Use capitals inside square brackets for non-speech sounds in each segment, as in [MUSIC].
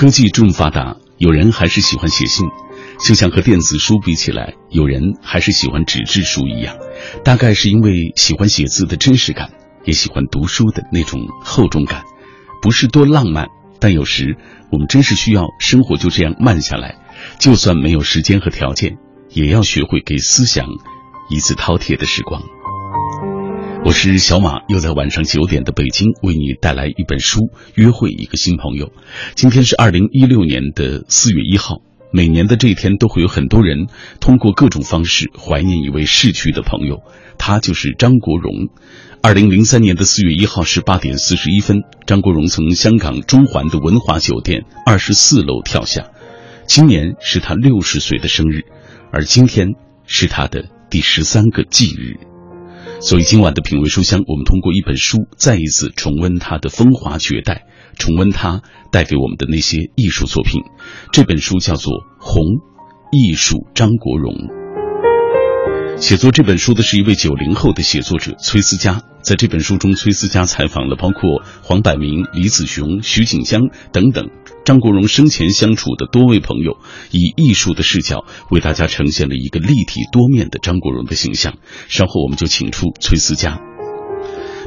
科技这么发达，有人还是喜欢写信，就像和电子书比起来，有人还是喜欢纸质书一样。大概是因为喜欢写字的真实感，也喜欢读书的那种厚重感。不是多浪漫，但有时我们真是需要生活就这样慢下来。就算没有时间和条件，也要学会给思想一次饕餮的时光。我是小马，又在晚上九点的北京为你带来一本书，约会一个新朋友。今天是二零一六年的四月一号，每年的这一天都会有很多人通过各种方式怀念一位逝去的朋友，他就是张国荣。二零零三年的四月一号十八点四十一分，张国荣从香港中环的文华酒店二十四楼跳下。今年是他六十岁的生日，而今天是他的第十三个忌日。所以今晚的品味书香，我们通过一本书，再一次重温他的风华绝代，重温他带给我们的那些艺术作品。这本书叫做《红艺术张国荣》。写作这本书的是一位九零后的写作者崔思佳。在这本书中，崔思佳采访了包括黄百鸣、李子雄、徐锦江等等张国荣生前相处的多位朋友，以艺术的视角为大家呈现了一个立体多面的张国荣的形象。稍后我们就请出崔思佳。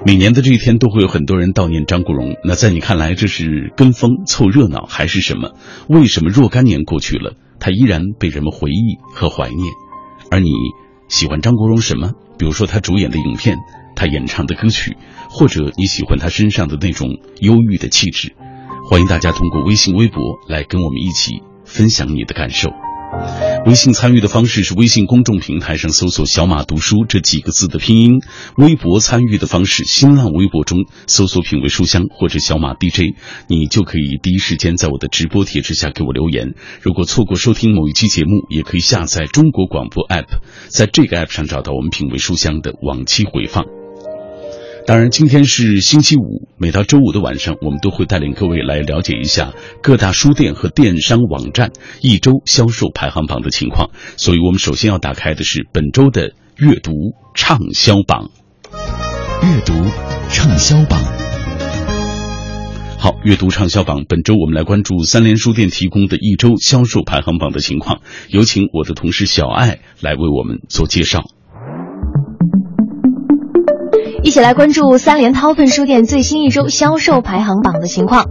每年的这一天都会有很多人悼念张国荣，那在你看来，这是跟风凑热闹还是什么？为什么若干年过去了，他依然被人们回忆和怀念？而你？喜欢张国荣什么？比如说他主演的影片，他演唱的歌曲，或者你喜欢他身上的那种忧郁的气质。欢迎大家通过微信、微博来跟我们一起分享你的感受。微信参与的方式是微信公众平台上搜索“小马读书”这几个字的拼音；微博参与的方式，新浪微博中搜索“品味书香”或者“小马 DJ”，你就可以第一时间在我的直播帖之下给我留言。如果错过收听某一期节目，也可以下载中国广播 app，在这个 app 上找到我们“品味书香”的往期回放。当然，今天是星期五，每到周五的晚上，我们都会带领各位来了解一下各大书店和电商网站一周销售排行榜的情况。所以，我们首先要打开的是本周的阅读畅销榜。阅读畅销榜。好，阅读畅销榜，本周我们来关注三联书店提供的一周销售排行榜的情况。有请我的同事小爱来为我们做介绍。一起来关注三联韬奋书店最新一周销售排行榜的情况。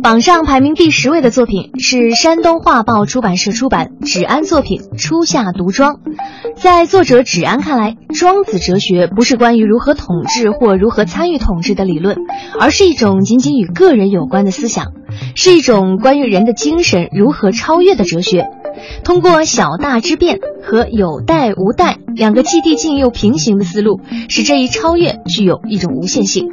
榜上排名第十位的作品是山东画报出版社出版芷安作品《初夏独庄》。在作者芷安看来，庄子哲学不是关于如何统治或如何参与统治的理论，而是一种仅仅与个人有关的思想，是一种关于人的精神如何超越的哲学。通过小大之变和有代无代两个既递进又平行的思路，使这一超越具有一种无限性。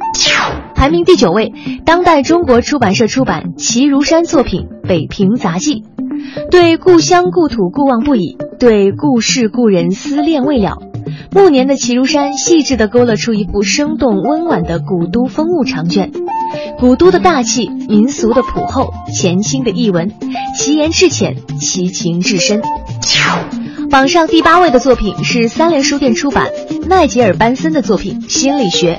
排名第九位，当代中国出版社出版齐如山作品《北平杂记》，对故乡故土故望不已，对故事故人思恋未了。暮年的齐如山细致地勾勒出一部生动温婉的古都风物长卷，古都的大气、民俗的朴厚、潜心的译文，其言至浅，其情至深。榜上第八位的作品是三联书店出版奈吉尔班森的作品《心理学》，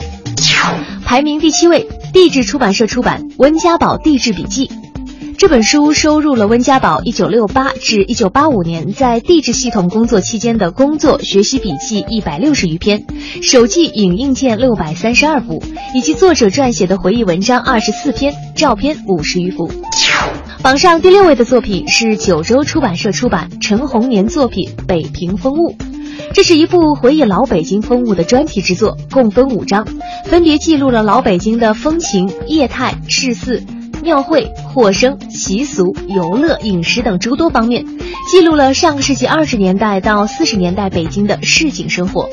排名第七位，地质出版社出版温家宝地质笔记。这本书收录了温家宝1968至1985年在地质系统工作期间的工作学习笔记一百六十余篇，手记影印件六百三十二部，以及作者撰写的回忆文章二十四篇，照片五十余幅。榜上第六位的作品是九州出版社出版陈洪年作品《北平风物》，这是一部回忆老北京风物的专题之作，共分五章，分别记录了老北京的风情、业态、市肆。庙会、货生、习俗、游乐、饮食等诸多方面，记录了上个世纪二十年代到四十年代北京的市井生活。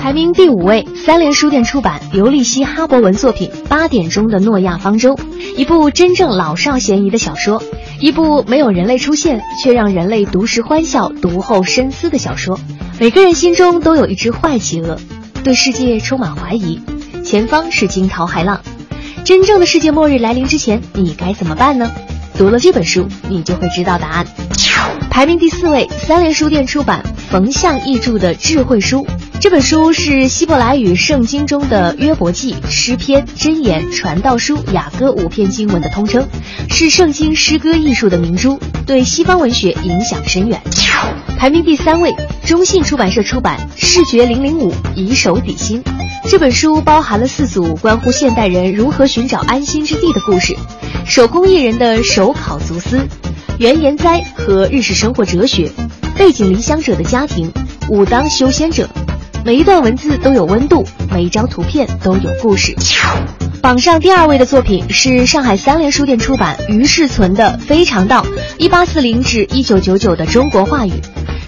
排名第五位，三联书店出版刘立希、哈伯文作品《八点钟的诺亚方舟》，一部真正老少咸宜的小说，一部没有人类出现却让人类读时欢笑、读后深思的小说。每个人心中都有一只坏企鹅，对世界充满怀疑，前方是惊涛骇浪。真正的世界末日来临之前，你该怎么办呢？读了这本书，你就会知道答案。排名第四位，三联书店出版冯象译著的《智慧书》。这本书是希伯来语圣经中的约伯记、诗篇、箴言、传道书、雅歌五篇经文的通称，是圣经诗歌艺术的明珠，对西方文学影响深远。排名第三位，中信出版社出版《视觉零零五以手抵心》。这本书包含了四组关乎现代人如何寻找安心之地的故事，手工艺人的手烤足丝，原研哉和日式生活哲学，背井离乡者的家庭，武当修仙者。每一段文字都有温度，每一张图片都有故事。榜上第二位的作品是上海三联书店出版于世存的《非常道：一八四零至一九九九的中国话语》。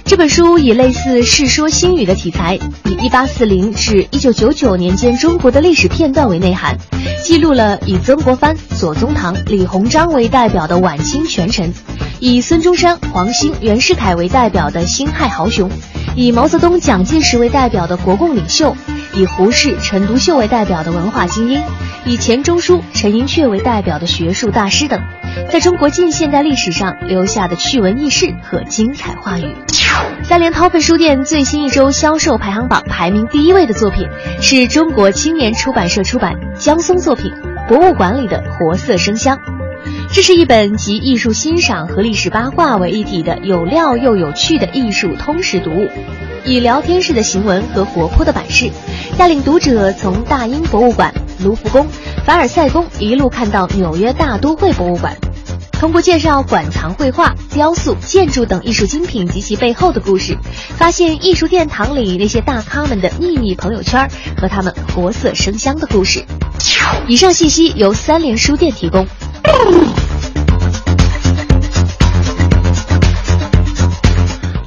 这本书以类似《世说新语》的题材，以一八四零至一九九九年间中国的历史片段为内涵，记录了以曾国藩、左宗棠、李鸿章为代表的晚清权臣，以孙中山、黄兴、袁世凯为代表的辛亥豪雄。以毛泽东、蒋介石为代表的国共领袖，以胡适、陈独秀为代表的文化精英，以钱钟书、陈寅恪为代表的学术大师等，在中国近现代历史上留下的趣闻轶事和精彩话语。三联韬奋书店最新一周销售排行榜排名第一位的作品，是中国青年出版社出版江松作品《博物馆里的活色生香》。这是一本集艺术欣赏和历史八卦为一体的有料又有趣的艺术通识读物，以聊天式的行文和活泼的版式，带领读者从大英博物馆、卢浮宫、凡尔赛宫一路看到纽约大都会博物馆，通过介绍馆藏绘画、雕塑、建筑等艺术精品及其背后的故事，发现艺术殿堂里那些大咖们的秘密朋友圈和他们活色生香的故事。以上信息由三联书店提供。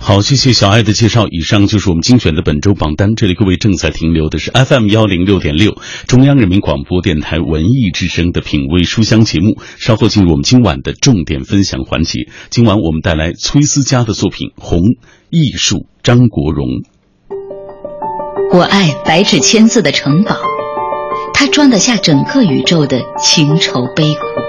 好，谢谢小爱的介绍。以上就是我们精选的本周榜单。这里各位正在停留的是 FM 幺零六点六，中央人民广播电台文艺之声的品味书香节目。稍后进入我们今晚的重点分享环节。今晚我们带来崔思佳的作品《红艺术》，张国荣。我爱白纸千字的城堡，它装得下整个宇宙的情愁悲苦。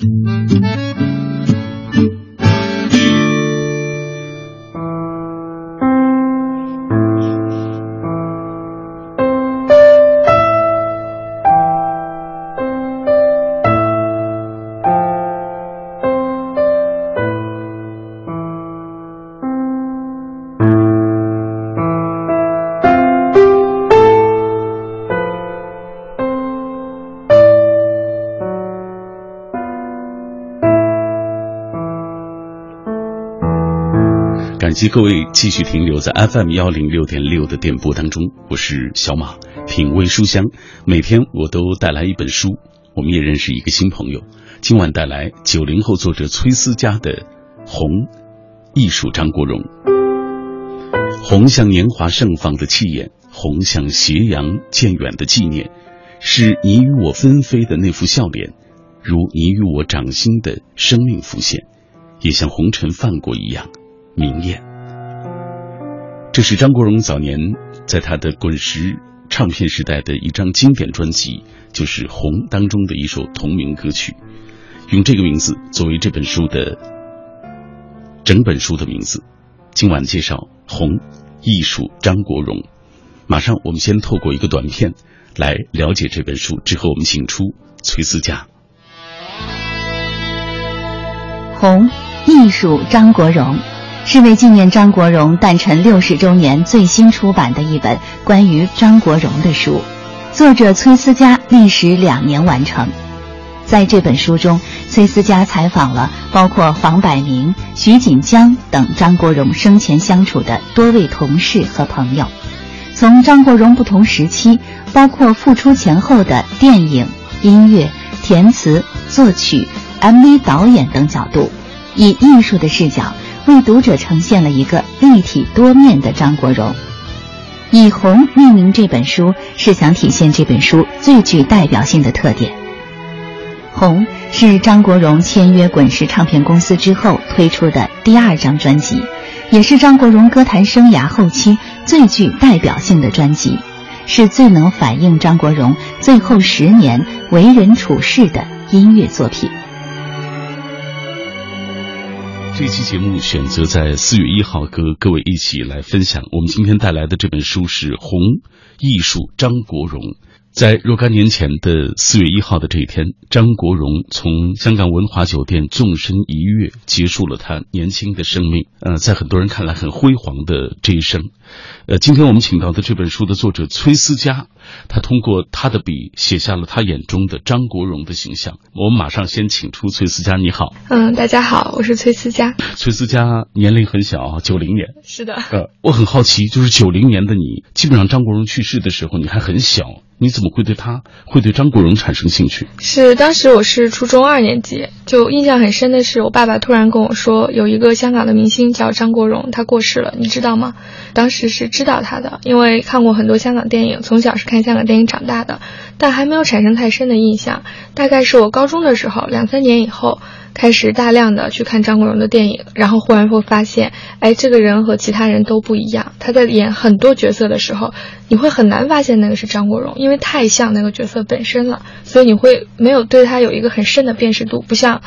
thank you 感谢各位继续停留在 FM 幺零六点六的电波当中，我是小马，品味书香，每天我都带来一本书，我们也认识一个新朋友。今晚带来九零后作者崔思佳的《红艺术》，张国荣。红像年华盛放的气焰，红像斜阳渐远的纪念，是你与我纷飞的那副笑脸，如你与我掌心的生命浮现，也像红尘泛过一样明艳。这是张国荣早年在他的滚石唱片时代的一张经典专辑，就是《红》当中的一首同名歌曲，用这个名字作为这本书的整本书的名字。今晚介绍《红艺术》张国荣。马上我们先透过一个短片来了解这本书，之后我们请出崔思佳。《红艺术》张国荣。是为纪念张国荣诞辰六十周年最新出版的一本关于张国荣的书，作者崔思佳历时两年完成。在这本书中，崔思佳采访了包括黄百鸣、徐锦江等张国荣生前相处的多位同事和朋友，从张国荣不同时期，包括复出前后的电影、音乐、填词、作曲、MV 导演等角度，以艺术的视角。为读者呈现了一个立体多面的张国荣。以红命名这本书，是想体现这本书最具代表性的特点。红是张国荣签约滚石唱片公司之后推出的第二张专辑，也是张国荣歌坛生涯后期最具代表性的专辑，是最能反映张国荣最后十年为人处事的音乐作品。这期节目选择在四月一号和各位一起来分享。我们今天带来的这本书是《红艺术张国荣》。在若干年前的四月一号的这一天，张国荣从香港文华酒店纵身一跃，结束了他年轻的生命。呃，在很多人看来很辉煌的这一生。呃，今天我们请到的这本书的作者崔思佳，他通过他的笔写下了他眼中的张国荣的形象。我们马上先请出崔思佳，你好。嗯，大家好，我是崔思佳。崔思佳年龄很小啊，九零年。是的。呃，我很好奇，就是九零年的你，基本上张国荣去世的时候你还很小。你怎么会对他，会对张国荣产生兴趣？是当时我是初中二年级，就印象很深的是，我爸爸突然跟我说，有一个香港的明星叫张国荣，他过世了，你知道吗？当时是知道他的，因为看过很多香港电影，从小是看香港电影长大的，但还没有产生太深的印象。大概是我高中的时候，两三年以后。开始大量的去看张国荣的电影，然后忽然会发现，哎，这个人和其他人都不一样。他在演很多角色的时候，你会很难发现那个是张国荣，因为太像那个角色本身了，所以你会没有对他有一个很深的辨识度。不像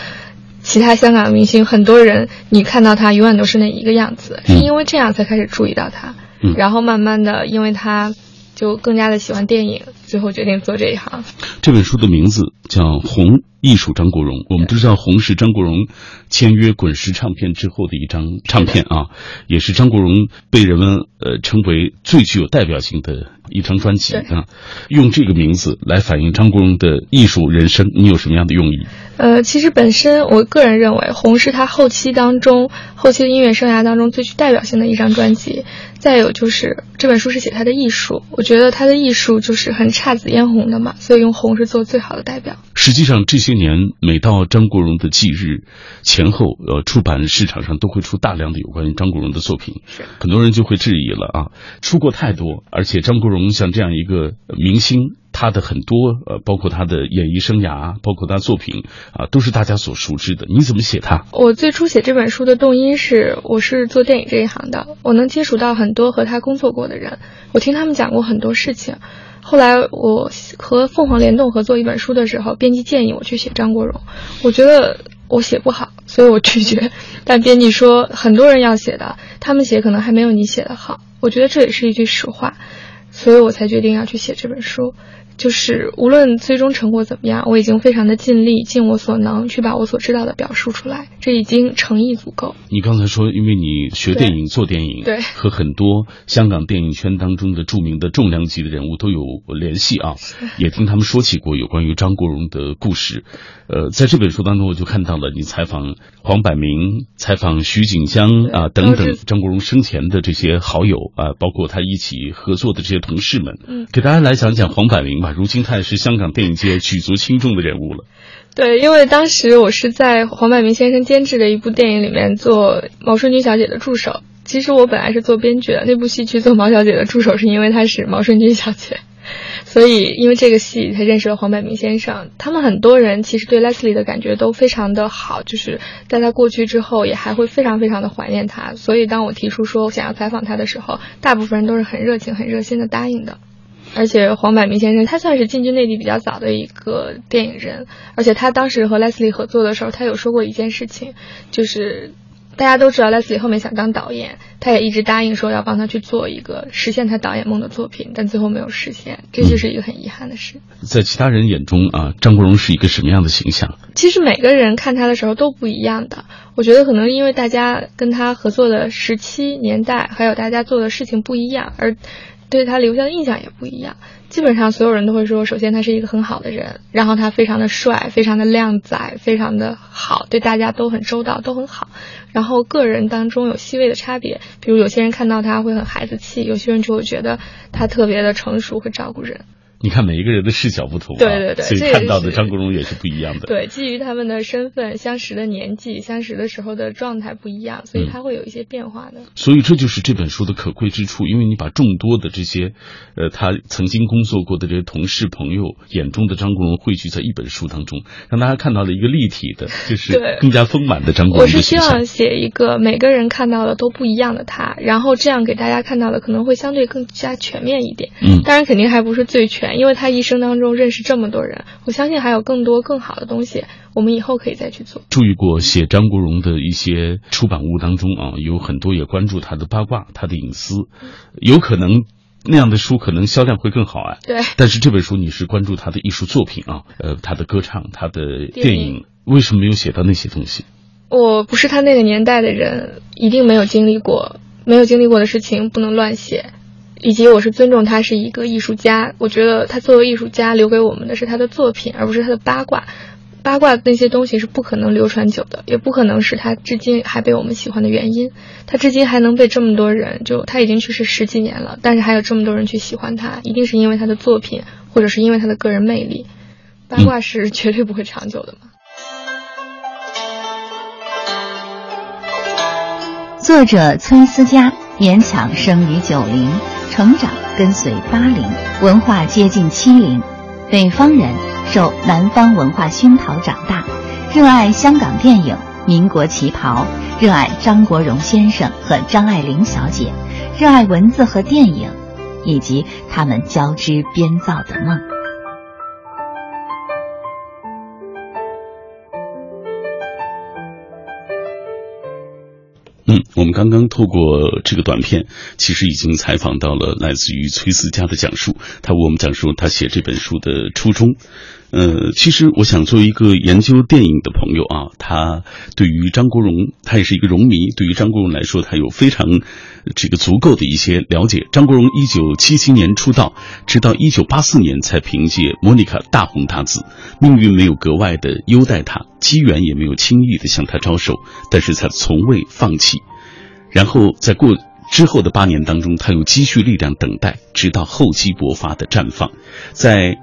其他香港明星，很多人你看到他永远都是那一个样子，是因为这样才开始注意到他，嗯然后慢慢的，因为他就更加的喜欢电影，最后决定做这一行。这本书的名字叫《红》。艺术张国荣，我们都知道红是张国荣签约滚石唱片之后的一张唱片啊，也是张国荣被人们呃称为最具有代表性的一张专辑啊。用这个名字来反映张国荣的艺术人生，你有什么样的用意？呃，其实本身我个人认为，红是他后期当中后期的音乐生涯当中最具代表性的一张专辑。再有就是这本书是写他的艺术，我觉得他的艺术就是很姹紫嫣红的嘛，所以用红是做最好的代表。实际上这些年，每到张国荣的忌日前后，呃，出版市场上都会出大量的有关于张国荣的作品，很多人就会质疑了啊，出过太多，而且张国荣像这样一个明星。他的很多呃，包括他的演艺生涯，包括他作品啊，都是大家所熟知的。你怎么写他？我最初写这本书的动因是，我是做电影这一行的，我能接触到很多和他工作过的人，我听他们讲过很多事情。后来我和凤凰联动合作一本书的时候，编辑建议我去写张国荣，我觉得我写不好，所以我拒绝。[LAUGHS] 但编辑说很多人要写的，他们写可能还没有你写的好。我觉得这也是一句实话，所以我才决定要去写这本书。就是无论最终成果怎么样，我已经非常的尽力，尽我所能去把我所知道的表述出来，这已经诚意足够。你刚才说，因为你学电影、做电影，对，和很多香港电影圈当中的著名的重量级的人物都有联系啊，也听他们说起过有关于张国荣的故事。呃，在这本书当中，我就看到了你采访黄百鸣、采访徐锦江啊等等张国荣生前的这些好友啊，包括他一起合作的这些同事们，嗯，给大家来讲讲黄百鸣吧。如今他也是香港电影界举足轻重的人物了。对，因为当时我是在黄百鸣先生监制的一部电影里面做毛舜筠小姐的助手。其实我本来是做编剧的，那部戏去做毛小姐的助手，是因为她是毛舜筠小姐，[LAUGHS] 所以因为这个戏才认识了黄百鸣先生。他们很多人其实对 Leslie 的感觉都非常的好，就是在他过去之后也还会非常非常的怀念他。所以当我提出说我想要采访他的时候，大部分人都是很热情、很热心的答应的。而且黄百鸣先生他算是进军内地比较早的一个电影人，而且他当时和 Leslie 合作的时候，他有说过一件事情，就是大家都知道 Leslie 后面想当导演，他也一直答应说要帮他去做一个实现他导演梦的作品，但最后没有实现，这就是一个很遗憾的事。在其他人眼中啊，张国荣是一个什么样的形象？其实每个人看他的时候都不一样的，我觉得可能因为大家跟他合作的时期、年代，还有大家做的事情不一样，而。对他留下的印象也不一样。基本上所有人都会说，首先他是一个很好的人，然后他非常的帅，非常的靓仔，非常的好，对大家都很周到，都很好。然后个人当中有细微的差别，比如有些人看到他会很孩子气，有些人就会觉得他特别的成熟，会照顾人。你看每一个人的视角不同、啊，对对对，所以看到的张国荣也是不一样的。对，基于他们的身份、相识的年纪、相识的时候的状态不一样，所以他会有一些变化的。所以这就是这本书的可贵之处，因为你把众多的这些，呃，他曾经工作过的这些同事朋友眼中的张国荣汇聚在一本书当中，让大家看到了一个立体的，就 [LAUGHS] 是更加丰满的张国荣我是希望写一个每个人看到的都不一样的他，然后这样给大家看到的可能会相对更加全面一点。嗯，当然肯定还不是最全，因为他一生当中认识这么多人，我相信还有更多更好的东西，我们以后可以再去做。注意过写张国荣的一些出版物当中啊，有很多也关注他的八卦、他的隐私，有可能那样的书可能销量会更好啊。对。但是这本书你是关注他的艺术作品啊，呃，他的歌唱、他的电影，影为什么没有写到那些东西？我不是他那个年代的人，一定没有经历过，没有经历过的事情不能乱写。以及我是尊重他是一个艺术家，我觉得他作为艺术家留给我们的是他的作品，而不是他的八卦。八卦那些东西是不可能流传久的，也不可能是他至今还被我们喜欢的原因。他至今还能被这么多人，就他已经去世十几年了，但是还有这么多人去喜欢他，一定是因为他的作品，或者是因为他的个人魅力。八卦是绝对不会长久的嘛。作者崔思佳勉强生于九零，成长跟随八零，文化接近七零，北方人，受南方文化熏陶长大，热爱香港电影、民国旗袍，热爱张国荣先生和张爱玲小姐，热爱文字和电影，以及他们交织编造的梦。刚刚透过这个短片，其实已经采访到了来自于崔思佳的讲述，他为我们讲述他写这本书的初衷。呃，其实我想作为一个研究电影的朋友啊，他对于张国荣，他也是一个荣迷，对于张国荣来说，他有非常这个足够的一些了解。张国荣一九七七年出道，直到一九八四年才凭借《莫妮卡》大红大紫，命运没有格外的优待他，机缘也没有轻易的向他招手，但是他从未放弃。然后在过之后的八年当中，他又积蓄力量等待，直到厚积薄发的绽放，在。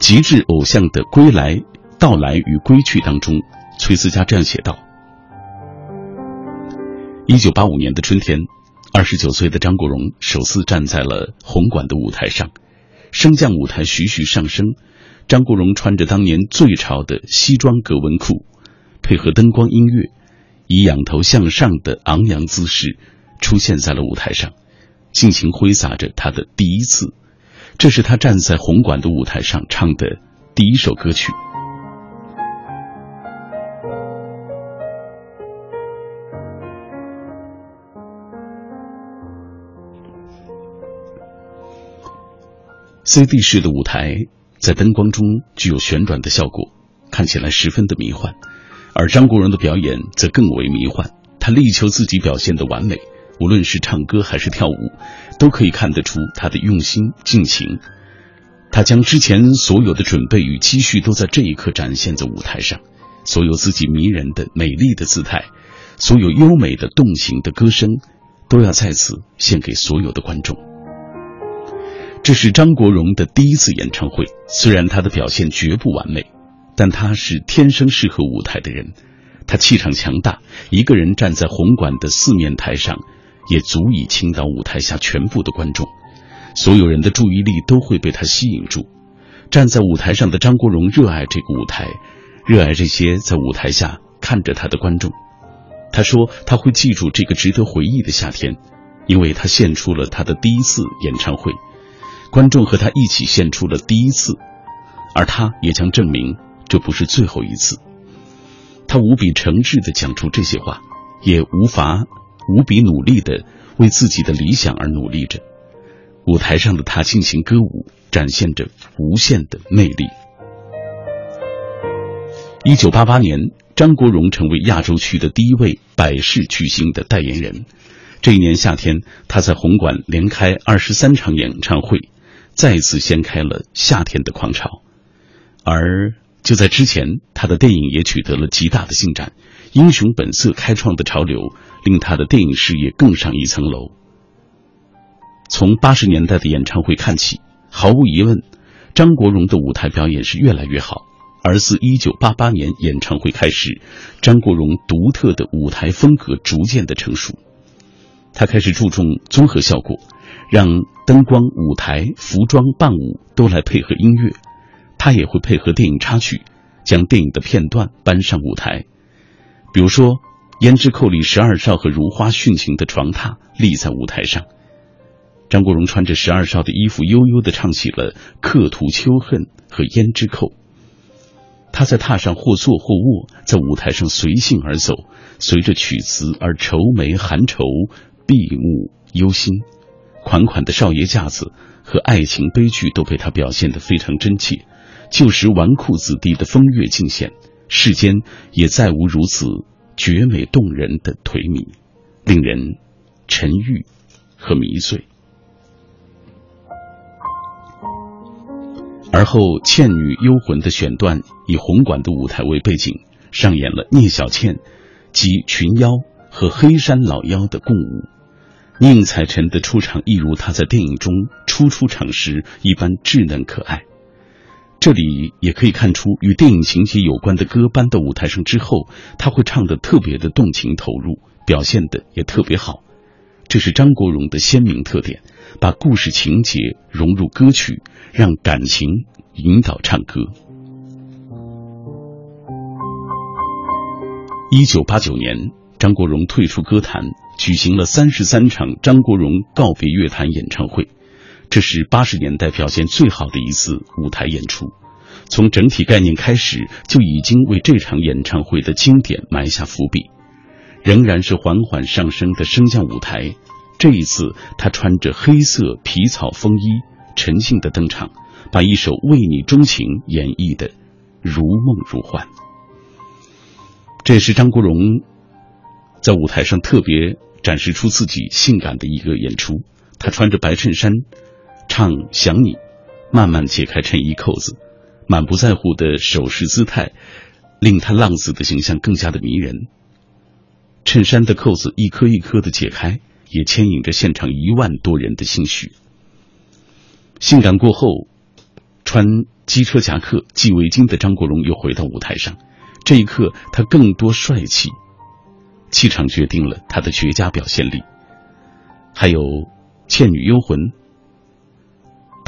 极致偶像的归来、到来与归去当中，崔思佳这样写道：一九八五年的春天，二十九岁的张国荣首次站在了红馆的舞台上，升降舞台徐徐上升，张国荣穿着当年最潮的西装格纹裤，配合灯光音乐，以仰头向上的昂扬姿势出现在了舞台上，尽情挥洒着他的第一次。这是他站在红馆的舞台上唱的第一首歌曲。CD 式的舞台在灯光中具有旋转的效果，看起来十分的迷幻，而张国荣的表演则更为迷幻。他力求自己表现的完美。无论是唱歌还是跳舞，都可以看得出他的用心尽情。他将之前所有的准备与积蓄都在这一刻展现在舞台上，所有自己迷人的美丽的姿态，所有优美的动情的歌声，都要在此献给所有的观众。这是张国荣的第一次演唱会，虽然他的表现绝不完美，但他是天生适合舞台的人。他气场强大，一个人站在红馆的四面台上。也足以倾倒舞台下全部的观众，所有人的注意力都会被他吸引住。站在舞台上的张国荣热爱这个舞台，热爱这些在舞台下看着他的观众。他说他会记住这个值得回忆的夏天，因为他献出了他的第一次演唱会，观众和他一起献出了第一次，而他也将证明这不是最后一次。他无比诚挚地讲出这些话，也无法。无比努力的为自己的理想而努力着，舞台上的他尽情歌舞，展现着无限的魅力。一九八八年，张国荣成为亚洲区的第一位百事巨星的代言人。这一年夏天，他在红馆连开二十三场演唱会，再次掀开了夏天的狂潮。而就在之前，他的电影也取得了极大的进展，《英雄本色》开创的潮流。令他的电影事业更上一层楼。从八十年代的演唱会看起，毫无疑问，张国荣的舞台表演是越来越好。而自1988年演唱会开始，张国荣独特的舞台风格逐渐的成熟。他开始注重综合效果，让灯光、舞台、服装、伴舞都来配合音乐。他也会配合电影插曲，将电影的片段搬上舞台。比如说，《胭脂扣》里十二少和如花殉情的床榻立在舞台上，张国荣穿着十二少的衣服，悠悠地唱起了《刻图秋恨》和《胭脂扣》。他在榻上或坐或卧，在舞台上随性而走，随着曲词而愁眉含愁，闭目忧心。款款的少爷架子和爱情悲剧都被他表现得非常真切。旧时纨绔子弟的风月尽显，世间也再无如此绝美动人的颓靡，令人沉郁和迷醉。而后，《倩女幽魂》的选段以红馆的舞台为背景，上演了聂小倩及群妖和黑山老妖的共舞。宁采臣的出场，一如他在电影中初出场时一般稚嫩可爱。这里也可以看出，与电影情节有关的歌搬到舞台上之后，他会唱得特别的动情投入，表现的也特别好。这是张国荣的鲜明特点，把故事情节融入歌曲，让感情引导唱歌。一九八九年，张国荣退出歌坛，举行了三十三场张国荣告别乐坛演唱会，这是八十年代表现最好的一次舞台演出。从整体概念开始，就已经为这场演唱会的经典埋下伏笔。仍然是缓缓上升的升降舞台，这一次他穿着黑色皮草风衣，沉静的登场，把一首《为你钟情》演绎的如梦如幻。这也是张国荣在舞台上特别展示出自己性感的一个演出。他穿着白衬衫，唱《想你》，慢慢解开衬衣扣子，满不在乎的手势姿态，令他浪子的形象更加的迷人。衬衫的扣子一颗一颗的解开，也牵引着现场一万多人的心绪。性感过后，穿机车夹克、系围巾的张国荣又回到舞台上。这一刻，他更多帅气，气场决定了他的绝佳表现力。还有《倩女幽魂》，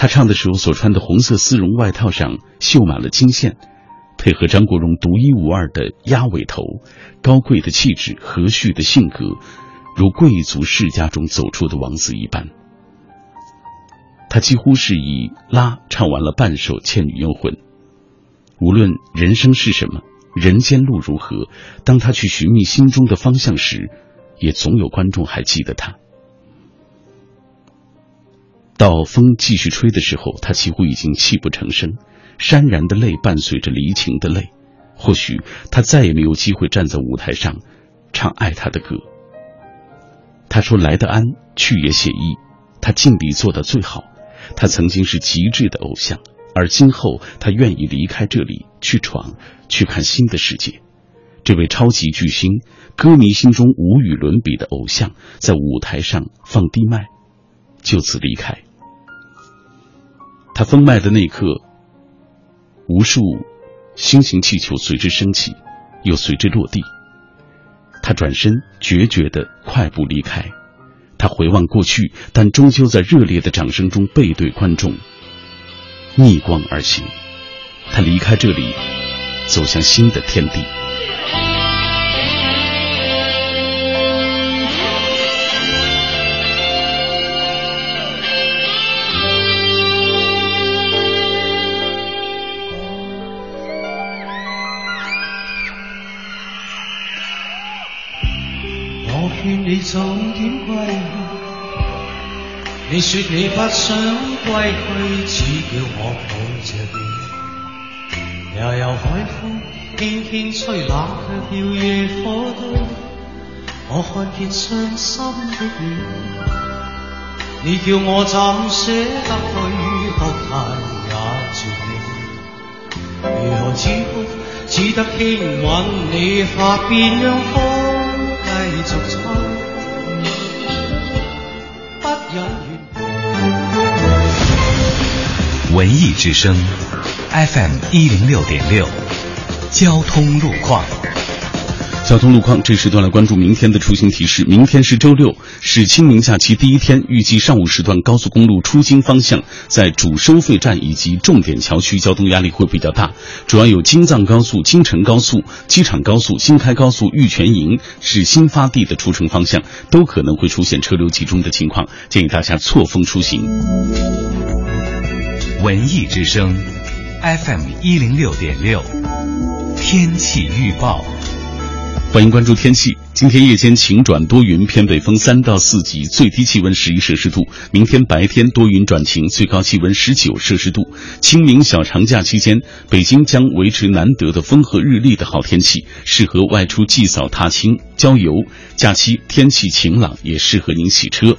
他唱的时候所穿的红色丝绒外套上绣满了金线。配合张国荣独一无二的鸭尾头、高贵的气质、和煦的性格，如贵族世家中走出的王子一般。他几乎是以拉唱完了半首《倩女幽魂》。无论人生是什么，人间路如何，当他去寻觅心中的方向时，也总有观众还记得他。到风继续吹的时候，他几乎已经泣不成声。潸然的泪伴随着离情的泪，或许他再也没有机会站在舞台上唱爱他的歌。他说：“来的安，去也写意。”他尽力做到最好。他曾经是极致的偶像，而今后他愿意离开这里，去闯，去看新的世界。这位超级巨星，歌迷心中无与伦比的偶像，在舞台上放低麦，就此离开。他封麦的那一刻。无数心形气球随之升起，又随之落地。他转身，决绝的快步离开。他回望过去，但终究在热烈的掌声中背对观众，逆光而行。他离开这里，走向新的天地。你早点归去，你说你不想归去，只叫我抱着你。悠悠海风轻轻吹，冷却了野火堆。我看见伤心的脸，你叫我怎舍得去？哭叹也绝。如何止哭？只得轻吻你发边，让风继续吹文艺之声，FM 一零六点六，交通路况。交通路况，这时段来关注明天的出行提示。明天是周六，是清明假期第一天，预计上午时段高速公路出京方向在主收费站以及重点桥区交通压力会比较大，主要有京藏高速、京承高速、机场高速、新开高速、玉泉营是新发地的出城方向都可能会出现车流集中的情况，建议大家错峰出行。文艺之声，FM 一零六点六，天气预报。欢迎关注天气。今天夜间晴转多云，偏北风三到四级，最低气温十一摄氏度。明天白天多云转晴，最高气温十九摄氏度。清明小长假期间，北京将维持难得的风和日丽的好天气，适合外出祭扫踏青、郊游。假期天气晴朗，也适合您洗车。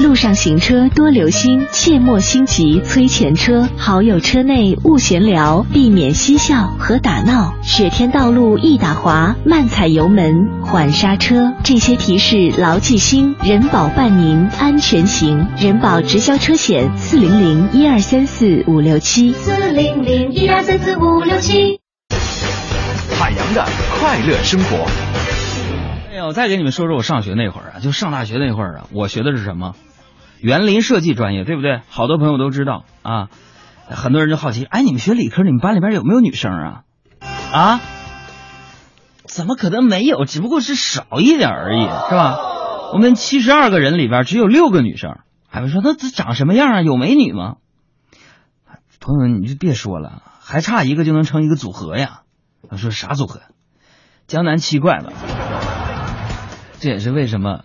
路上行车多留心，切莫心急催前车。好友车内勿闲聊，避免嬉笑和打闹。雪天道路易打滑，慢踩油门，缓刹车。这些提示牢记心，人保伴您安全行。人保直销车险四零零一二三四五六七四零零一二三四五六七。海洋的快乐生活。哎呀，我再给你们说说我上学那会儿啊，就上大学那会儿啊，我学的是什么？园林设计专业，对不对？好多朋友都知道啊。很多人就好奇，哎，你们学理科，你们班里边有没有女生啊？啊？怎么可能没有？只不过是少一点而已，是吧？我们七十二个人里边只有六个女生。还会说那长什么样啊？有美女吗？朋友们，你就别说了，还差一个就能成一个组合呀。他说啥组合？江南七怪嘛。这也是为什么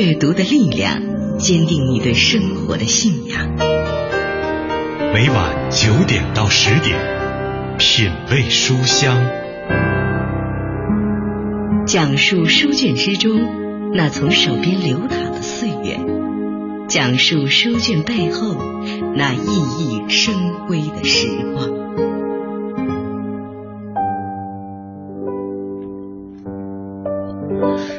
阅读的力量坚定你对生活的信仰。每晚九点到十点，品味书香。讲述书卷之中那从手边流淌的岁月，讲述书卷背后那熠熠生辉的时光。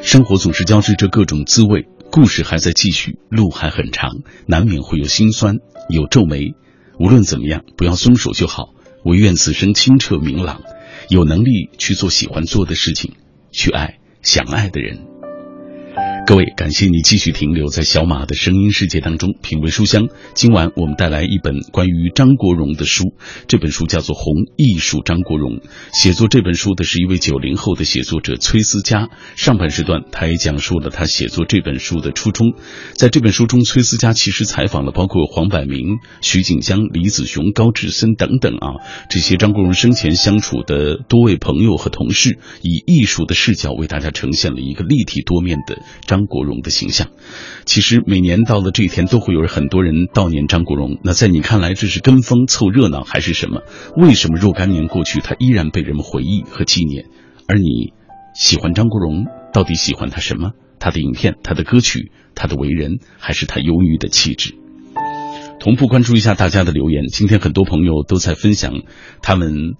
生活总是交织着各种滋味，故事还在继续，路还很长，难免会有心酸，有皱眉。无论怎么样，不要松手就好。唯愿此生清澈明朗，有能力去做喜欢做的事情，去爱想爱的人。各位，感谢你继续停留在小马的声音世界当中，品味书香。今晚我们带来一本关于张国荣的书，这本书叫做《红艺术张国荣》。写作这本书的是一位九零后的写作者崔思佳。上半时段，他也讲述了他写作这本书的初衷。在这本书中，崔思佳其实采访了包括黄百鸣、徐锦江、李子雄、高志森等等啊这些张国荣生前相处的多位朋友和同事，以艺术的视角为大家呈现了一个立体多面的。张国荣的形象，其实每年到了这一天，都会有很多人悼念张国荣。那在你看来，这是跟风凑热闹，还是什么？为什么若干年过去，他依然被人们回忆和纪念？而你喜欢张国荣，到底喜欢他什么？他的影片、他的歌曲、他的为人，还是他忧郁的气质？同步关注一下大家的留言。今天很多朋友都在分享他们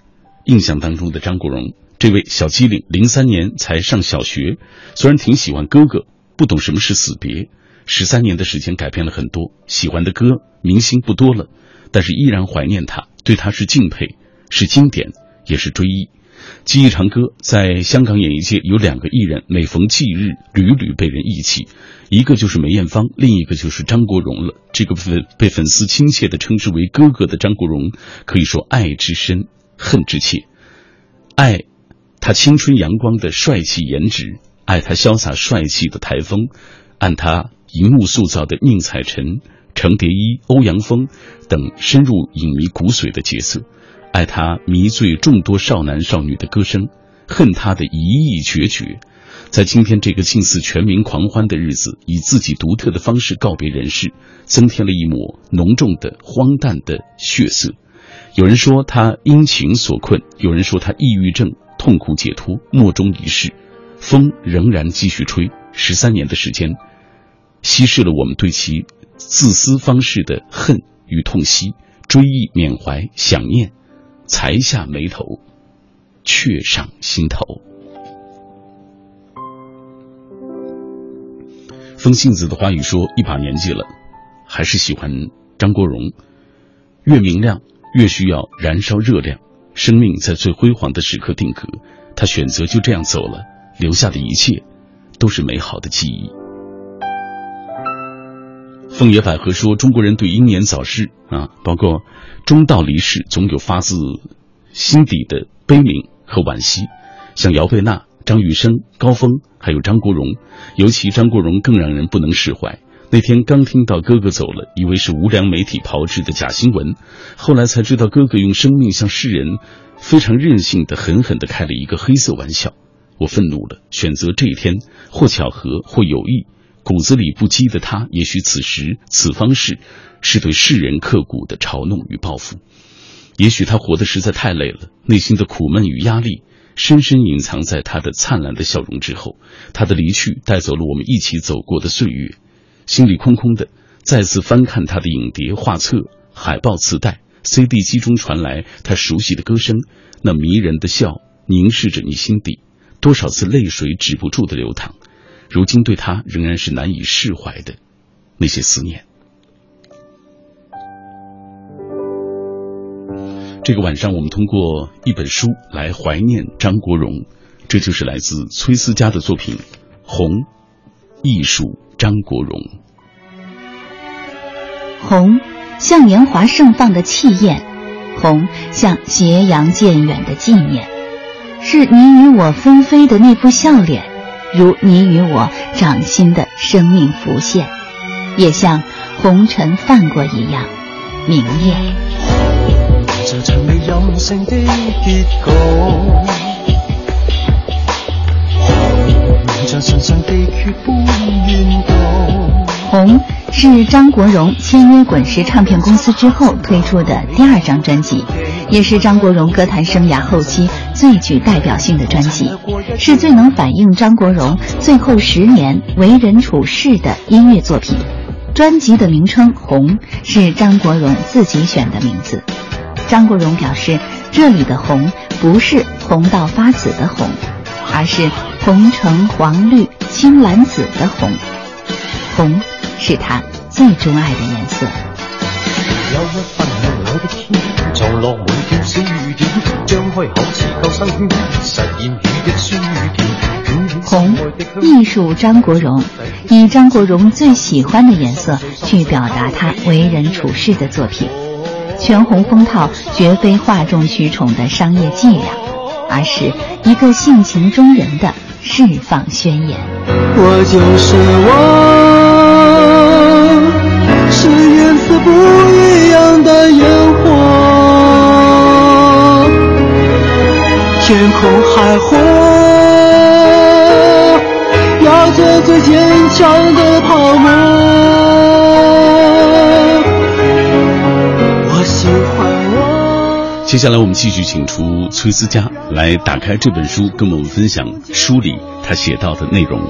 印象当中的张国荣。这位小机灵，零三年才上小学，虽然挺喜欢哥哥，不懂什么是死别。十三年的时间改变了很多，喜欢的歌明星不多了，但是依然怀念他，对他是敬佩，是经典，也是追忆。记忆长歌在香港演艺界有两个艺人，每逢忌日屡屡被人忆起，一个就是梅艳芳，另一个就是张国荣了。这个被被粉丝亲切地称之为哥哥的张国荣，可以说爱之深，恨之切。爱他青春阳光的帅气颜值，爱他潇洒帅气的台风，爱他荧幕塑造的宁采臣、程蝶衣、欧阳锋等深入影迷骨髓的角色。爱他迷醉众多少男少女的歌声，恨他的一意决绝，在今天这个近似全民狂欢的日子，以自己独特的方式告别人世，增添了一抹浓重的荒诞的血色。有人说他因情所困，有人说他抑郁症痛苦解脱，莫衷一是。风仍然继续吹，十三年的时间，稀释了我们对其自私方式的恨与痛惜，追忆缅怀想念。才下眉头，却上心头。风信子的话语说：“一把年纪了，还是喜欢张国荣。越明亮，越需要燃烧热量。生命在最辉煌的时刻定格，他选择就这样走了，留下的一切都是美好的记忆。”凤野百合说：“中国人对英年早逝啊，包括中道离世，总有发自心底的悲悯和惋惜。像姚贝娜、张雨生、高峰，还有张国荣，尤其张国荣更让人不能释怀。那天刚听到哥哥走了，以为是无良媒体炮制的假新闻，后来才知道哥哥用生命向世人非常任性的、狠狠的开了一个黑色玩笑。我愤怒了，选择这一天，或巧合，或有意。”骨子里不羁的他，也许此时此方式，是对世人刻骨的嘲弄与报复。也许他活得实在太累了，内心的苦闷与压力深深隐藏在他的灿烂的笑容之后。他的离去带走了我们一起走过的岁月，心里空空的。再次翻看他的影碟、画册、海报、磁带、CD 机中传来他熟悉的歌声，那迷人的笑凝视着你心底，多少次泪水止不住的流淌。如今对他仍然是难以释怀的那些思念。这个晚上，我们通过一本书来怀念张国荣，这就是来自崔思佳的作品《红艺术张国荣》。红像年华盛放的气焰，红像斜阳渐远的纪念，是你与我纷飞的那副笑脸。如你与我掌心的生命浮现，也像红尘泛过一样明艳。红是张国荣签约滚石唱片公司之后推出的第二张专辑。也是张国荣歌坛生涯后期最具代表性的专辑，是最能反映张国荣最后十年为人处事的音乐作品。专辑的名称《红》是张国荣自己选的名字。张国荣表示，这里的红不是红到发紫的红，而是红橙黄绿青蓝紫的红。红是他最钟爱的颜色。红，艺术张国荣，以张国荣最喜欢的颜色去表达他为人处事的作品。全红封套绝非哗众取宠的商业伎俩，而是一个性情中人的释放宣言。我就是我，是颜色不一样的接下来，我们继续请出崔思佳来打开这本书，跟我们分享书里他写到的内容。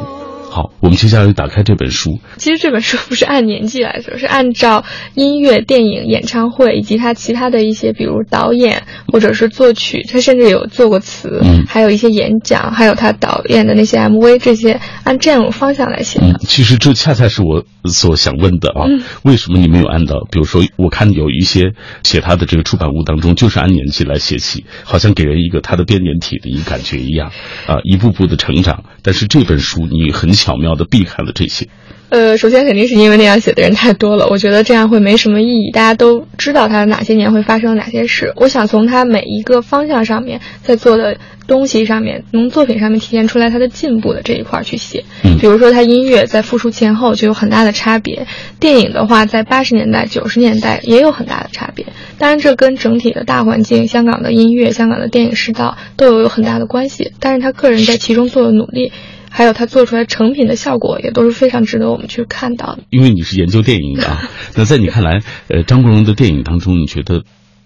好，我们接下来打开这本书。其实这本书不是按年纪来说，是按照音乐、电影、演唱会以及他其他的一些，比如导演或者是作曲，他甚至有做过词，嗯还有一些演讲，还有他导演的那些 MV，这些按这种方向来写的。嗯，其实这恰恰是我所想问的啊，嗯为什么你没有按照，比如说，我看有一些写他的这个出版物当中，就是按年纪来写起，好像给人一个他的编年体的一个感觉一样，啊，一步步的成长。但是这本书你很巧妙的避开了这些，呃，首先肯定是因为那样写的人太多了，我觉得这样会没什么意义。大家都知道他哪些年会发生哪些事，我想从他每一个方向上面在做的东西上面，从作品上面体现出来他的进步的这一块儿去写。嗯比如说他音乐在复出前后就有很大的差别，电影的话在八十年代、九十年代也有很大的差别。当然，这跟整体的大环境、香港的音乐、香港的电影世道都有有很大的关系。但是他个人在其中做的努力。还有他做出来成品的效果也都是非常值得我们去看到的。因为你是研究电影的啊，[LAUGHS] 那在你看来，呃，张国荣的电影当中，你觉得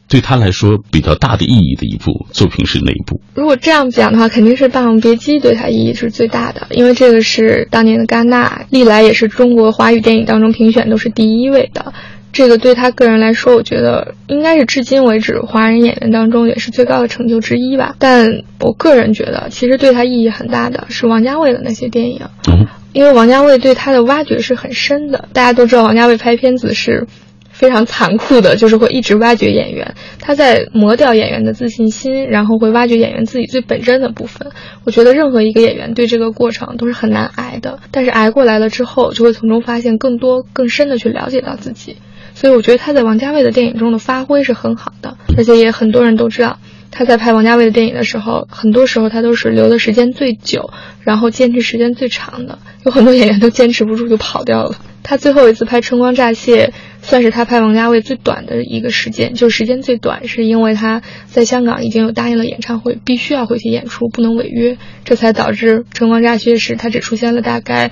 对他来说比较大的意义的一部作品是哪一部？如果这样讲的话，肯定是《霸王别姬》对他意义是最大的，因为这个是当年的戛纳，历来也是中国华语电影当中评选都是第一位的。这个对他个人来说，我觉得应该是至今为止华人演员当中也是最高的成就之一吧。但我个人觉得，其实对他意义很大的是王家卫的那些电影，嗯，因为王家卫对他的挖掘是很深的。大家都知道，王家卫拍片子是非常残酷的，就是会一直挖掘演员，他在磨掉演员的自信心，然后会挖掘演员自己最本真的部分。我觉得任何一个演员对这个过程都是很难挨的，但是挨过来了之后，就会从中发现更多、更深的去了解到自己。所以我觉得他在王家卫的电影中的发挥是很好的，而且也很多人都知道。他在拍王家卫的电影的时候，很多时候他都是留的时间最久，然后坚持时间最长的。有很多演员都坚持不住就跑掉了。他最后一次拍《春光乍泄》，算是他拍王家卫最短的一个时间，就是时间最短，是因为他在香港已经有答应了演唱会，必须要回去演出，不能违约，这才导致《春光乍泄》时他只出现了大概。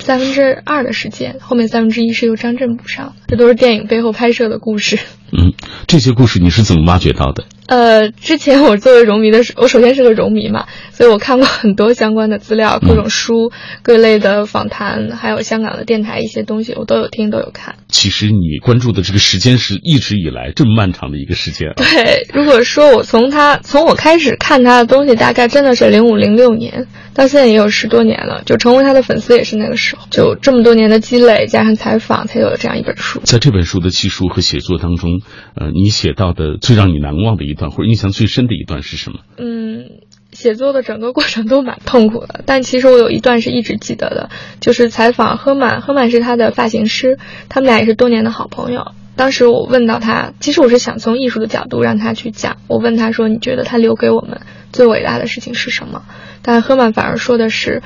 三分之二的时间，后面三分之一是由张震补上的，这都是电影背后拍摄的故事。嗯，这些故事你是怎么挖掘到的？呃，之前我作为荣迷的时候，我首先是个荣迷嘛，所以我看过很多相关的资料、各种书、各类的访谈，还有香港的电台一些东西，我都有听，都有看。其实你关注的这个时间是一直以来这么漫长的一个时间、啊。[LAUGHS] 对，如果说我从他从我开始看他的东西，大概真的是零五零六年，到现在也有十多年了，就成为他的粉丝也是那个时候，就这么多年的积累加上采访，才有了这样一本书。在这本书的记述和写作当中，呃，你写到的最让你难忘的一段或者印象最深的一段是什么？嗯，写作的整个过程都蛮痛苦的，但其实我有一段是一直记得的，就是采访赫曼，赫曼是他的发型师，他们俩也是多年的好朋友。当时我问到他，其实我是想从艺术的角度让他去讲。我问他说：“你觉得他留给我们最伟大的事情是什么？”但赫曼反而说的是，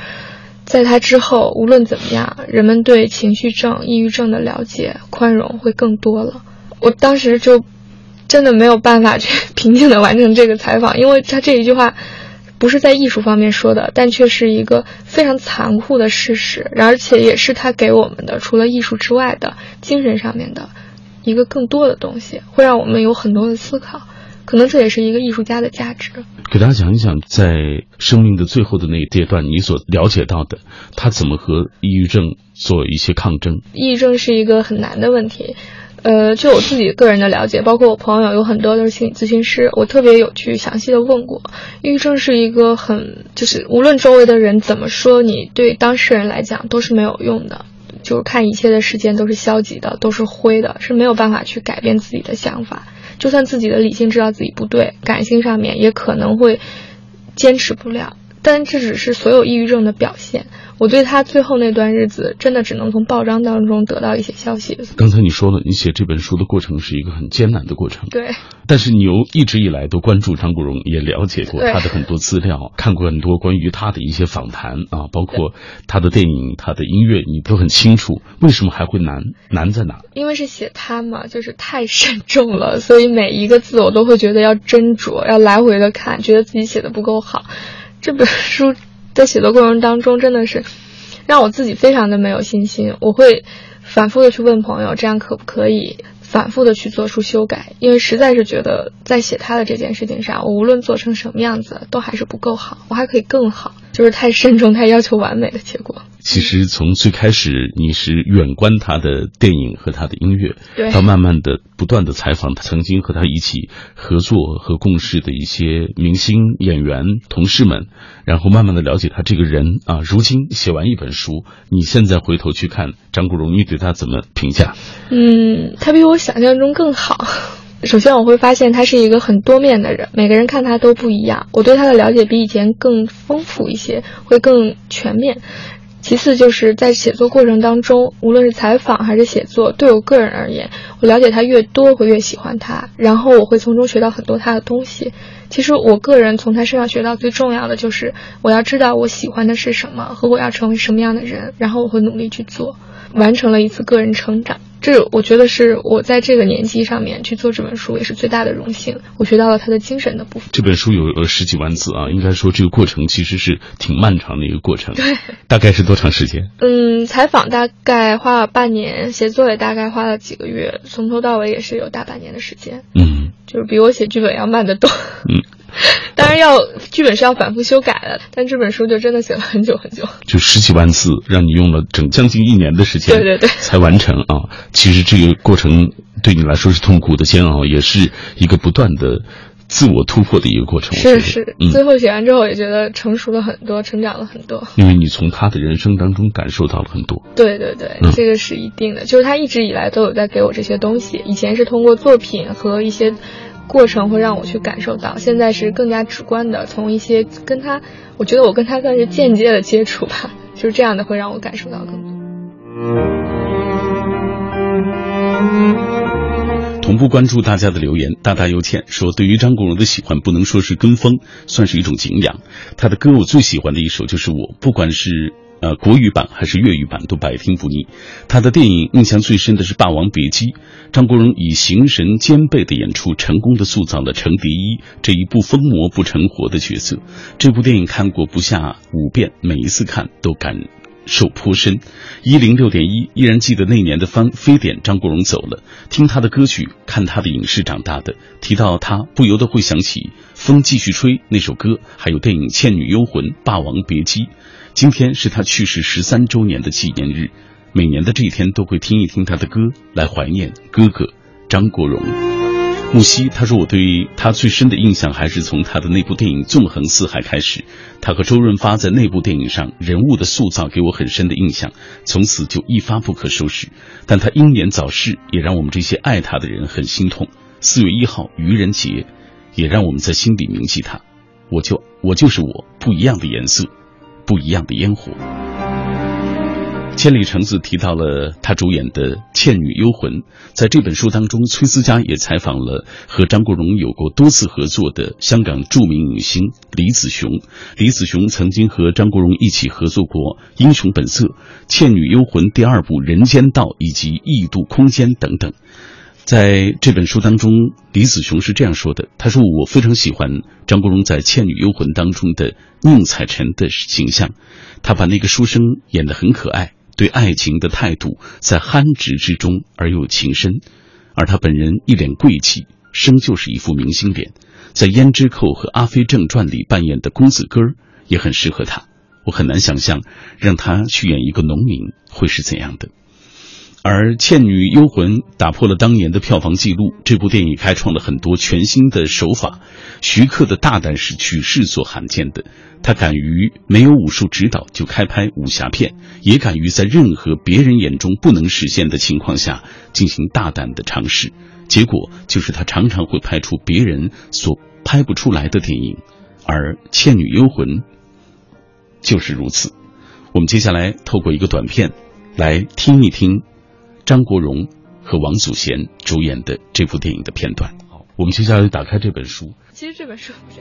在他之后，无论怎么样，人们对情绪症、抑郁症的了解、宽容会更多了。我当时就真的没有办法去 [LAUGHS] 平静的完成这个采访，因为他这一句话不是在艺术方面说的，但却是一个非常残酷的事实，而且也是他给我们的除了艺术之外的精神上面的一个更多的东西，会让我们有很多的思考。可能这也是一个艺术家的价值。给大家讲一讲，在生命的最后的那一阶段，你所了解到的，他怎么和抑郁症做一些抗争。抑郁症是一个很难的问题。呃，就我自己个人的了解，包括我朋友有很多都是心理咨询师，我特别有去详细的问过。抑郁症是一个很，就是无论周围的人怎么说，你对当事人来讲都是没有用的。就是看一切的时间都是消极的，都是灰的，是没有办法去改变自己的想法。就算自己的理性知道自己不对，感性上面也可能会坚持不了。但这只是所有抑郁症的表现。我对他最后那段日子，真的只能从报章当中得到一些消息。刚才你说了，你写这本书的过程是一个很艰难的过程。对。但是你又一直以来都关注张国荣，也了解过他的很多资料，[LAUGHS] 看过很多关于他的一些访谈啊，包括他的电影、他的音乐，你都很清楚。为什么还会难？难在哪？因为是写他嘛，就是太慎重了，所以每一个字我都会觉得要斟酌，要来回的看，觉得自己写的不够好。这本书在写作过程当中，真的是让我自己非常的没有信心。我会反复的去问朋友，这样可不可以？反复的去做出修改，因为实在是觉得在写他的这件事情上，我无论做成什么样子，都还是不够好，我还可以更好。就是太慎重、太要求完美的结果。其实从最开始你是远观他的电影和他的音乐，对到慢慢的不断的采访他曾经和他一起合作和共事的一些明星、演员、同事们，然后慢慢的了解他这个人啊。如今写完一本书，你现在回头去看张国荣，你对他怎么评价？嗯，他比我想象中更好。首先，我会发现他是一个很多面的人，每个人看他都不一样。我对他的了解比以前更丰富一些，会更全面。其次，就是在写作过程当中，无论是采访还是写作，对我个人而言，我了解他越多，会越喜欢他，然后我会从中学到很多他的东西。其实，我个人从他身上学到最重要的就是，我要知道我喜欢的是什么，和我要成为什么样的人，然后我会努力去做，完成了一次个人成长。这我觉得是我在这个年纪上面去做这本书也是最大的荣幸。我学到了他的精神的部分。这本书有呃十几万字啊，应该说这个过程其实是挺漫长的一个过程。对，大概是多长时间？嗯，采访大概花了半年，写作也大概花了几个月，从头到尾也是有大半年的时间。嗯，就是比我写剧本要慢得多。嗯，[LAUGHS] 当然要剧本是要反复修改的，但这本书就真的写了很久很久。就十几万字，让你用了整将近一年的时间，对对对，才完成啊。其实这个过程对你来说是痛苦的煎熬，也是一个不断的自我突破的一个过程。是是，嗯，最后写完之后也觉得成熟了很多，成长了很多。因为你从他的人生当中感受到了很多。对对对，嗯这个是一定的。就是他一直以来都有在给我这些东西，以前是通过作品和一些过程会让我去感受到，现在是更加直观的，从一些跟他，我觉得我跟他算是间接的接触吧，[LAUGHS] 就是这样的会让我感受到更多。同步关注大家的留言，大大又倩说，对于张国荣的喜欢不能说是跟风，算是一种敬仰。他的歌我最喜欢的一首就是我，不管是呃国语版还是粤语版都百听不腻。他的电影印象最深的是《霸王别姬》，张国荣以形神兼备的演出，成功的塑造了程蝶衣这一不疯魔不成活的角色。这部电影看过不下五遍，每一次看都感。受颇深，一零六点一依然记得那年的翻非典，张国荣走了，听他的歌曲，看他的影视长大的。提到他，不由得会想起《风继续吹》那首歌，还有电影《倩女幽魂》《霸王别姬》。今天是他去世十三周年的纪念日，每年的这一天都会听一听他的歌，来怀念哥哥张国荣。木西他说：“我对他最深的印象还是从他的那部电影《纵横四海》开始。他和周润发在那部电影上人物的塑造给我很深的印象，从此就一发不可收拾。但他英年早逝，也让我们这些爱他的人很心痛。四月一号愚人节，也让我们在心底铭记他。我就我就是我，不一样的颜色，不一样的烟火。”千里橙子提到了他主演的《倩女幽魂》。在这本书当中，崔思佳也采访了和张国荣有过多次合作的香港著名女星李子雄。李子雄曾经和张国荣一起合作过《英雄本色》《倩女幽魂》第二部《人间道》以及《异度空间》等等。在这本书当中，李子雄是这样说的：“他说我非常喜欢张国荣在《倩女幽魂》当中的宁采臣的形象，他把那个书生演得很可爱。”对爱情的态度在憨直之中而又情深，而他本人一脸贵气，生就是一副明星脸。在《胭脂扣》和《阿飞正传》里扮演的公子哥儿也很适合他。我很难想象让他去演一个农民会是怎样的。而《倩女幽魂》打破了当年的票房纪录，这部电影开创了很多全新的手法。徐克的大胆是举世所罕见的，他敢于没有武术指导就开拍武侠片，也敢于在任何别人眼中不能实现的情况下进行大胆的尝试。结果就是他常常会拍出别人所拍不出来的电影，而《倩女幽魂》就是如此。我们接下来透过一个短片来听一听。张国荣和王祖贤主演的这部电影的片段。好，我们接下来打开这本书。其实这本书不是。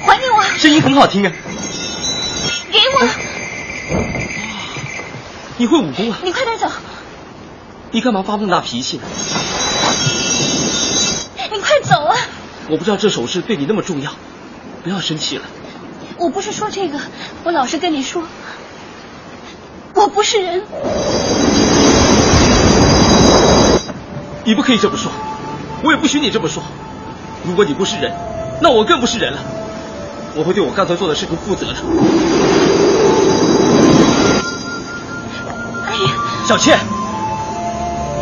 还给我！声音很好听啊。给我！你会武功啊？你快点走！你干嘛发那么大脾气呢？你快走啊！我不知道这首饰对你那么重要，不要生气了。我不是说这个，我老实跟你说，我不是人。你不可以这么说，我也不许你这么说。如果你不是人，那我更不是人了。我会对我刚才做的事情负责的。小倩，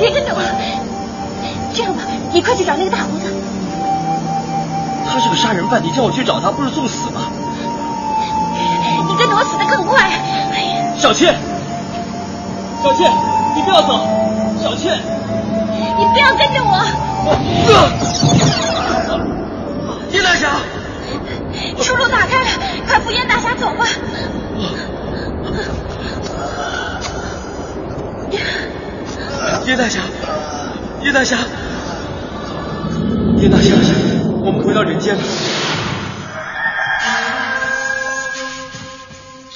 别跟着我。这样吧，你快去找那个大胡子。他是个杀人犯，你叫我去找他，不是送死吗？你跟着我死的更快。哎呀，小倩，小倩，你不要走，小倩。你不要跟着我！叶大侠，出路打开了，快扶燕大侠走吧！叶大侠，叶大侠，叶大侠，我们回到人间了。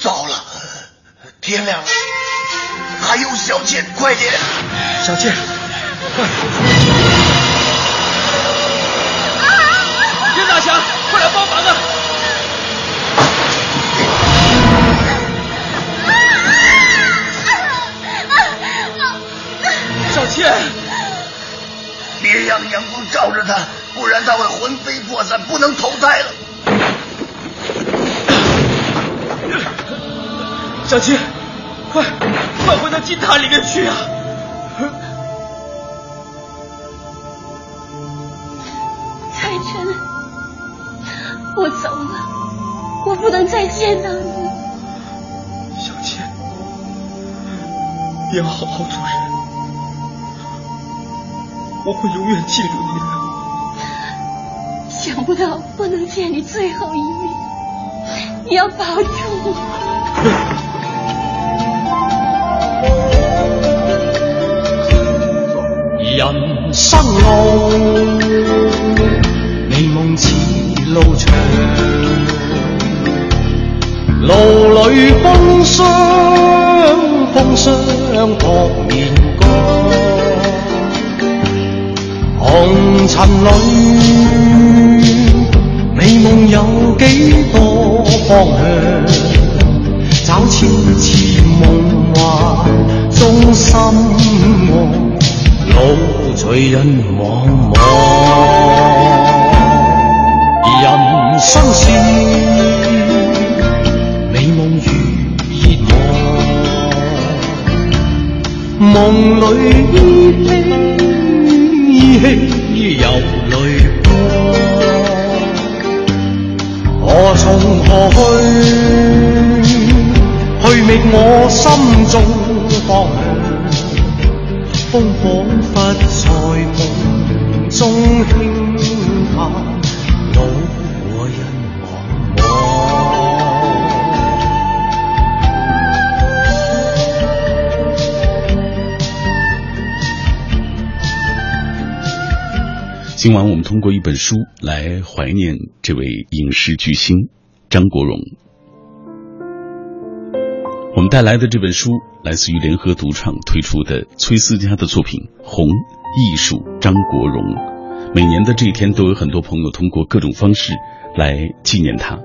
糟了，天亮了，还有小倩，快点！小倩。快！叶大侠，快来帮忙啊！别让阳光照着他，不然他会魂飞魄散，不能投胎了。小倩，快快回到金塔里面去啊！我走了，我不能再见到你。小倩，你要好好做人，我会永远记住你的。想不到我能见你最后一面，你要保重。人生路，美梦似路长，路里风霜，风霜扑面红尘里，美梦有几多方向？找千次梦幻中心爱。路随人茫茫，人生是美梦如热望，梦里依稀有泪光，何从何去？去觅我心中方向。风仿佛在梦中轻今晚我们通过一本书来怀念这位影视巨星张国荣。我们带来的这本书来自于联合独创推出的崔思佳的作品《红艺术张国荣》。每年的这一天，都有很多朋友通过各种方式来纪念他，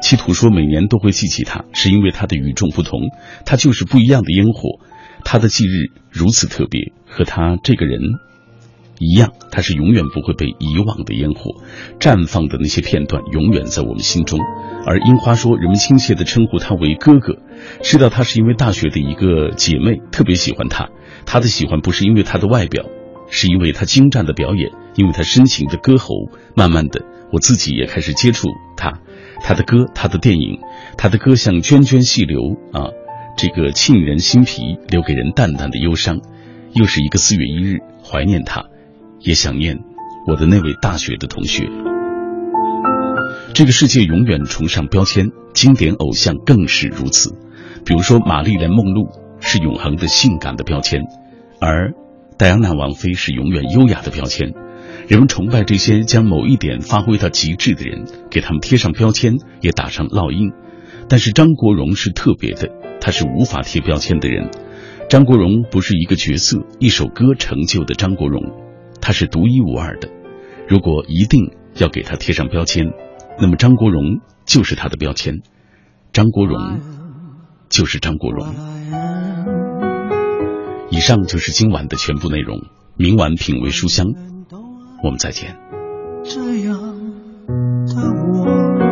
企图说每年都会记起他，是因为他的与众不同，他就是不一样的烟火。他的忌日如此特别，和他这个人一样，他是永远不会被遗忘的烟火，绽放的那些片段永远在我们心中。而樱花说，人们亲切地称呼他为哥哥，知道他是因为大学的一个姐妹特别喜欢他。他的喜欢不是因为他的外表，是因为他精湛的表演，因为他深情的歌喉。慢慢的，我自己也开始接触他，他的歌，他的电影，他的歌像涓涓细流啊，这个沁人心脾，留给人淡淡的忧伤。又是一个四月一日，怀念他，也想念我的那位大学的同学。这个世界永远崇尚标签，经典偶像更是如此。比如说，玛丽莲梦露是永恒的性感的标签，而戴安娜王妃是永远优雅的标签。人们崇拜这些将某一点发挥到极致的人，给他们贴上标签，也打上烙印。但是张国荣是特别的，他是无法贴标签的人。张国荣不是一个角色、一首歌成就的张国荣，他是独一无二的。如果一定要给他贴上标签，那么张国荣就是他的标签，张国荣就是张国荣。以上就是今晚的全部内容，明晚品味书香，我们再见。这样的我。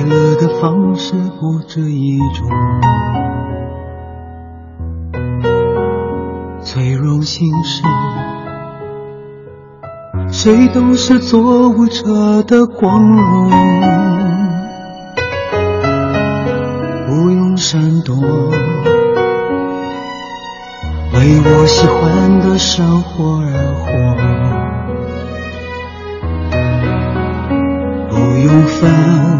快乐的方式，不止一种。最荣幸是，谁都是做舞者的光荣，不用闪躲，为我喜欢的生活而活。不用分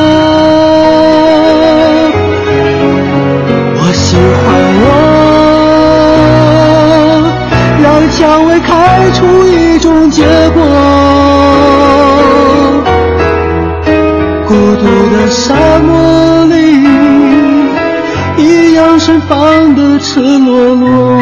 过。孤独的沙漠里，一样盛放的赤裸裸。